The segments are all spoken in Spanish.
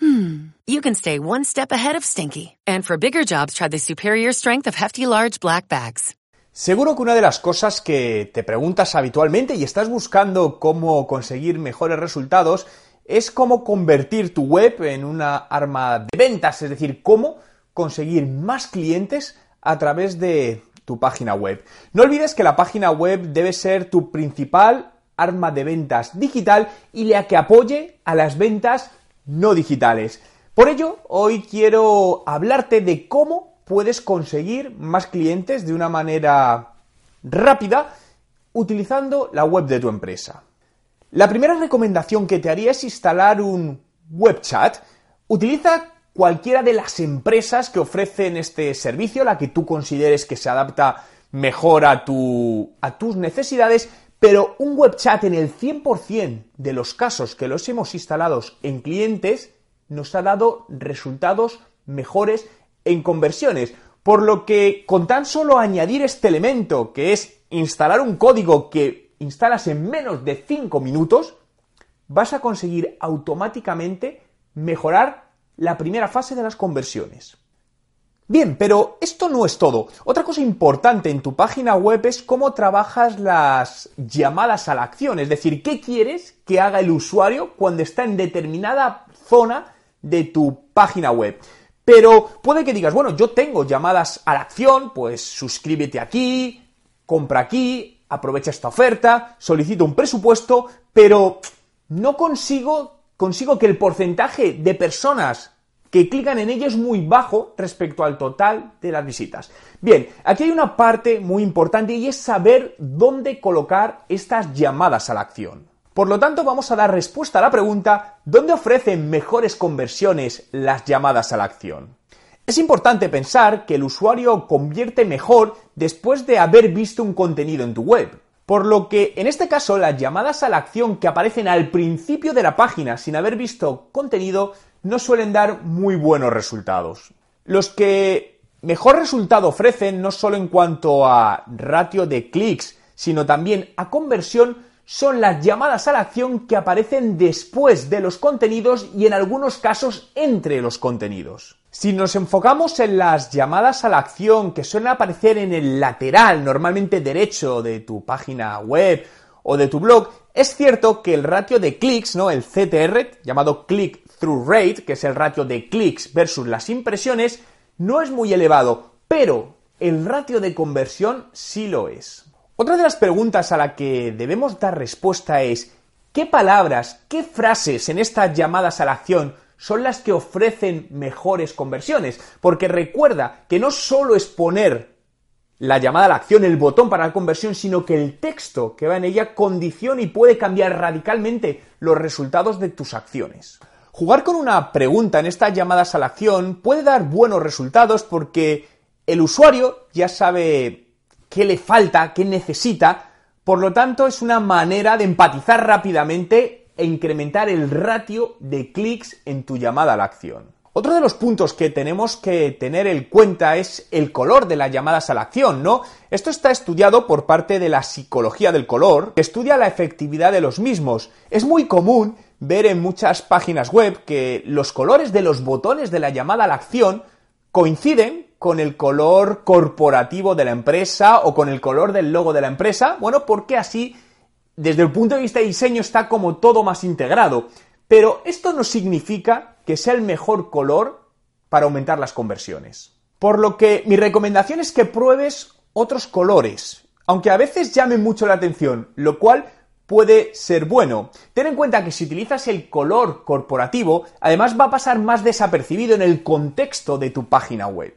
you can stay one step ahead of stinky. And for bigger jobs, try the superior strength of Hefty Large Black Bags. Seguro que una de las cosas que te preguntas habitualmente y estás buscando cómo conseguir mejores resultados es cómo convertir tu web en una arma de ventas, es decir, cómo conseguir más clientes a través de tu página web. No olvides que la página web debe ser tu principal arma de ventas digital y la que apoye a las ventas no digitales. Por ello, hoy quiero hablarte de cómo puedes conseguir más clientes de una manera rápida utilizando la web de tu empresa. La primera recomendación que te haría es instalar un web chat. Utiliza cualquiera de las empresas que ofrecen este servicio, la que tú consideres que se adapta mejor a, a tus necesidades, pero un web chat en el 100% de los casos que los hemos instalado en clientes nos ha dado resultados mejores en conversiones. Por lo que con tan solo añadir este elemento, que es instalar un código que instalas en menos de 5 minutos, vas a conseguir automáticamente mejorar la primera fase de las conversiones. Bien, pero esto no es todo. Otra cosa importante en tu página web es cómo trabajas las llamadas a la acción, es decir, qué quieres que haga el usuario cuando está en determinada zona de tu página web. Pero puede que digas, bueno, yo tengo llamadas a la acción, pues suscríbete aquí, compra aquí, aprovecha esta oferta, solicito un presupuesto, pero no consigo consigo que el porcentaje de personas que clican en ello es muy bajo respecto al total de las visitas. Bien, aquí hay una parte muy importante y es saber dónde colocar estas llamadas a la acción. Por lo tanto, vamos a dar respuesta a la pregunta ¿dónde ofrecen mejores conversiones las llamadas a la acción? Es importante pensar que el usuario convierte mejor después de haber visto un contenido en tu web. Por lo que en este caso las llamadas a la acción que aparecen al principio de la página sin haber visto contenido no suelen dar muy buenos resultados. Los que mejor resultado ofrecen no solo en cuanto a ratio de clics, sino también a conversión son las llamadas a la acción que aparecen después de los contenidos y en algunos casos entre los contenidos. Si nos enfocamos en las llamadas a la acción que suelen aparecer en el lateral, normalmente derecho de tu página web o de tu blog, es cierto que el ratio de clics, ¿no? El CTR, llamado click-through rate, que es el ratio de clics versus las impresiones, no es muy elevado, pero el ratio de conversión sí lo es. Otra de las preguntas a la que debemos dar respuesta es ¿qué palabras, qué frases en estas llamadas a la acción son las que ofrecen mejores conversiones? Porque recuerda que no solo es poner la llamada a la acción, el botón para la conversión, sino que el texto que va en ella condiciona y puede cambiar radicalmente los resultados de tus acciones. Jugar con una pregunta en estas llamadas a la acción puede dar buenos resultados porque el usuario ya sabe qué le falta, qué necesita. Por lo tanto, es una manera de empatizar rápidamente e incrementar el ratio de clics en tu llamada a la acción. Otro de los puntos que tenemos que tener en cuenta es el color de las llamadas a la acción, ¿no? Esto está estudiado por parte de la psicología del color, que estudia la efectividad de los mismos. Es muy común ver en muchas páginas web que los colores de los botones de la llamada a la acción coinciden con el color corporativo de la empresa o con el color del logo de la empresa, bueno, porque así, desde el punto de vista de diseño, está como todo más integrado. Pero esto no significa que sea el mejor color para aumentar las conversiones. Por lo que mi recomendación es que pruebes otros colores, aunque a veces llamen mucho la atención, lo cual puede ser bueno. Ten en cuenta que si utilizas el color corporativo, además va a pasar más desapercibido en el contexto de tu página web.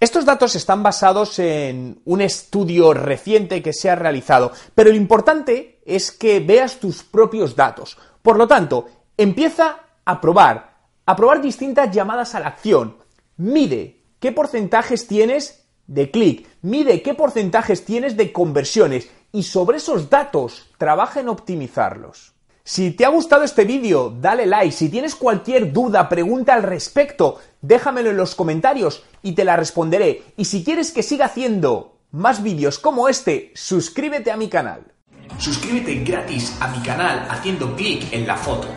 Estos datos están basados en un estudio reciente que se ha realizado, pero lo importante es que veas tus propios datos. Por lo tanto, empieza a probar, a probar distintas llamadas a la acción. Mide qué porcentajes tienes de clic, mide qué porcentajes tienes de conversiones y sobre esos datos trabaja en optimizarlos. Si te ha gustado este vídeo, dale like. Si tienes cualquier duda, pregunta al respecto, déjamelo en los comentarios y te la responderé. Y si quieres que siga haciendo más vídeos como este, suscríbete a mi canal. Suscríbete gratis a mi canal haciendo clic en la foto.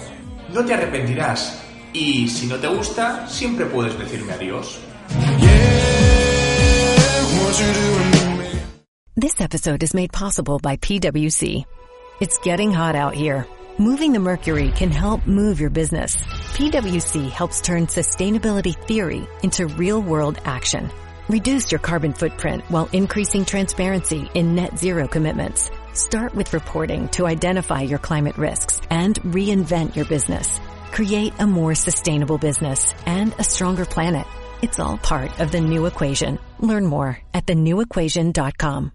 No te arrepentirás. Y si no te gusta, siempre puedes decirme adiós. This episode is made possible by PwC. It's getting hot out here. Moving the mercury can help move your business. PwC helps turn sustainability theory into real world action. Reduce your carbon footprint while increasing transparency in net zero commitments. Start with reporting to identify your climate risks and reinvent your business. Create a more sustainable business and a stronger planet. It's all part of the new equation. Learn more at thenewequation.com.